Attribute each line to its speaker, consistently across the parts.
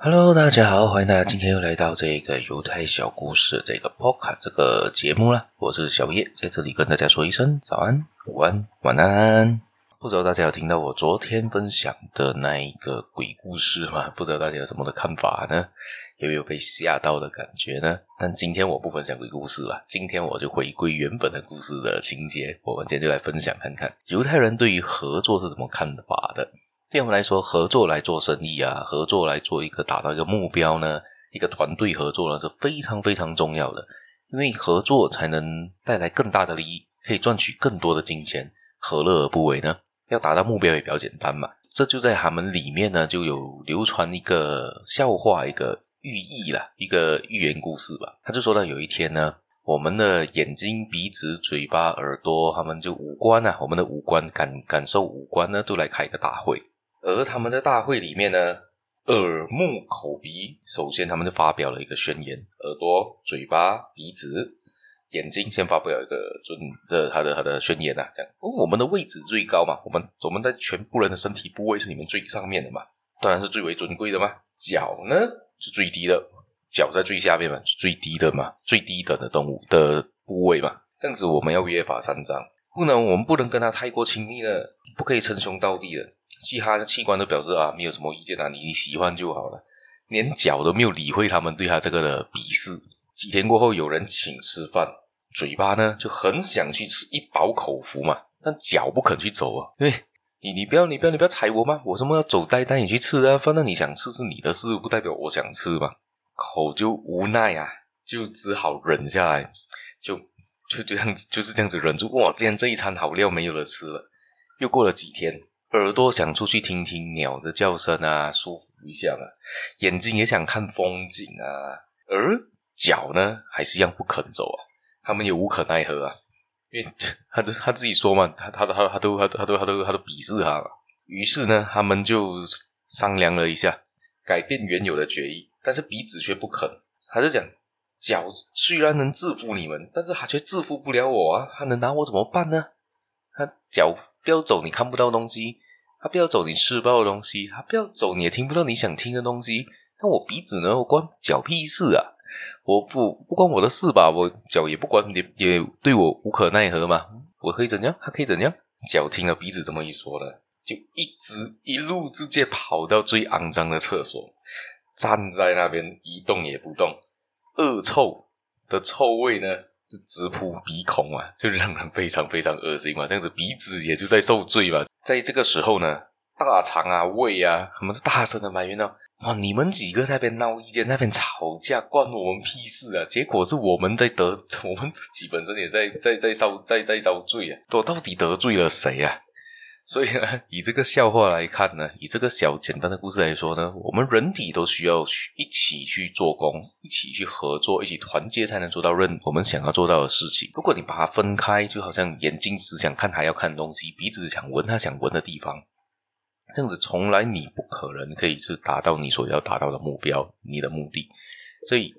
Speaker 1: Hello，大家好，欢迎大家今天又来到这个犹太小故事这个 poca 这个节目了。我是小叶，在这里跟大家说一声早安、午安、晚安。不知道大家有听到我昨天分享的那一个鬼故事吗？不知道大家有什么的看法呢？有没有被吓到的感觉呢？但今天我不分享鬼故事了，今天我就回归原本的故事的情节。我们今天就来分享看看犹太人对于合作是怎么看法的。对我们来说，合作来做生意啊，合作来做一个达到一个目标呢，一个团队合作呢是非常非常重要的，因为合作才能带来更大的利益，可以赚取更多的金钱，何乐而不为呢？要达到目标也比较简单嘛，这就在他们里面呢，就有流传一个笑话，一个寓意啦，一个寓言故事吧。他就说到有一天呢，我们的眼睛、鼻子、嘴巴、耳朵，他们就五官啊，我们的五官感感受五官呢，都来开一个大会。而他们在大会里面呢，耳、目、口、鼻，首先他们就发表了一个宣言：耳朵、嘴巴、鼻子。眼睛先发表一个尊的他的他的宣言呐、啊，这样，哦，我们的位置最高嘛，我们我们在全部人的身体部位是你们最上面的嘛，当然是最为尊贵的嘛。脚呢是最低的，脚在最下面嘛，是最低的嘛，最低等的动物的部位嘛。这样子我们要约法三章，不能我们不能跟他太过亲密了，不可以称兄道弟的。其他器官都表示啊，没有什么意见啊，你喜欢就好了。连脚都没有理会他们对他这个的鄙视。几天过后，有人请吃饭，嘴巴呢就很想去吃，一饱口福嘛，但脚不肯去走啊，因为你你不要你不要你不要踩我嘛，我什么要走带带你去吃啊？反正你想吃是你的事，不代表我想吃嘛。口就无奈啊，就只好忍下来，就就这样子就是这样子忍住。哇，今天这一餐好料没有了吃了。又过了几天，耳朵想出去听听鸟的叫声啊，舒服一下啊，眼睛也想看风景啊，而脚呢，还是一样不肯走啊，他们也无可奈何啊，因为他都他自己说嘛，他他他他都他他都他都他都鄙视他嘛。于是呢，他们就商量了一下，改变原有的决议，但是鼻子却不肯。他就讲，脚虽然能制服你们，但是他却制服不了我啊，他能拿我怎么办呢？他脚不要走，你看不到东西；他不要走，你吃不到东西；他不要走，你也听不到你想听的东西。但我鼻子呢，我关脚屁事啊！我不不关我的事吧，我脚也不关，也也对我无可奈何嘛。我可以怎样？他可以怎样？脚听了鼻子这么一说呢，就一直一路直接跑到最肮脏的厕所，站在那边一动也不动。恶臭的臭味呢，是直扑鼻孔啊，就让人非常非常恶心嘛。这样子鼻子也就在受罪嘛。在这个时候呢，大肠啊、胃啊，他们是大声的埋怨到。哇！你们几个在那边闹意见，那边吵架，关我们屁事啊！结果是我们在得，我们自己本身也在在在受在在遭罪啊！我到底得罪了谁啊？所以呢，以这个笑话来看呢，以这个小简单的故事来说呢，我们人体都需要去一起去做工，一起去合作，一起团结，才能做到任我们想要做到的事情。如果你把它分开，就好像眼睛只想看他要看东西，鼻子只想闻他想闻的地方。这样子，从来你不可能可以是达到你所要达到的目标，你的目的。所以，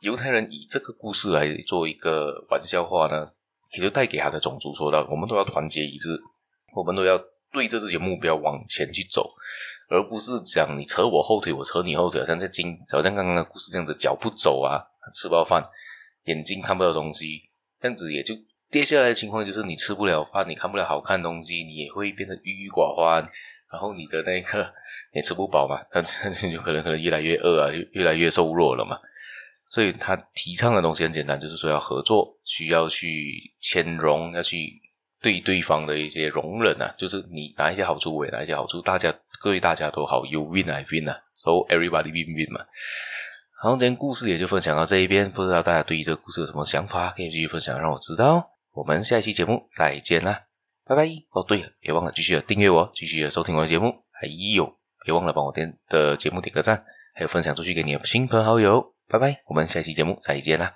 Speaker 1: 犹太人以这个故事来做一个玩笑话呢，也就带给他的种族说到：我们都要团结一致，我们都要对着这些目标往前去走，而不是讲你扯我后腿，我扯你后腿，好像在今，好像刚刚的故事这样子，脚不走啊，吃不饱饭，眼睛看不到东西，这样子也就。跌下来的情况就是你吃不了饭，你看不了好看的东西，你也会变得郁郁寡欢，然后你的那个也吃不饱嘛，他 就可能可能越来越饿啊，越越来越瘦弱了嘛。所以他提倡的东西很简单，就是说要合作，需要去谦容，要去对对方的一些容忍啊，就是你拿一些好处，我也拿一些好处，大家对大家都好，You win I win 啊，So everybody win win 嘛。好，今天故事也就分享到这一边，不知道大家对于这个故事有什么想法，可以继续分享，让我知道。我们下一期节目再见啦，拜拜！哦，对了，别忘了继续的订阅我，继续的收听我的节目，还有别忘了帮我点的节目点个赞，还有分享出去给你的亲朋好友，拜拜！我们下一期节目再见啦。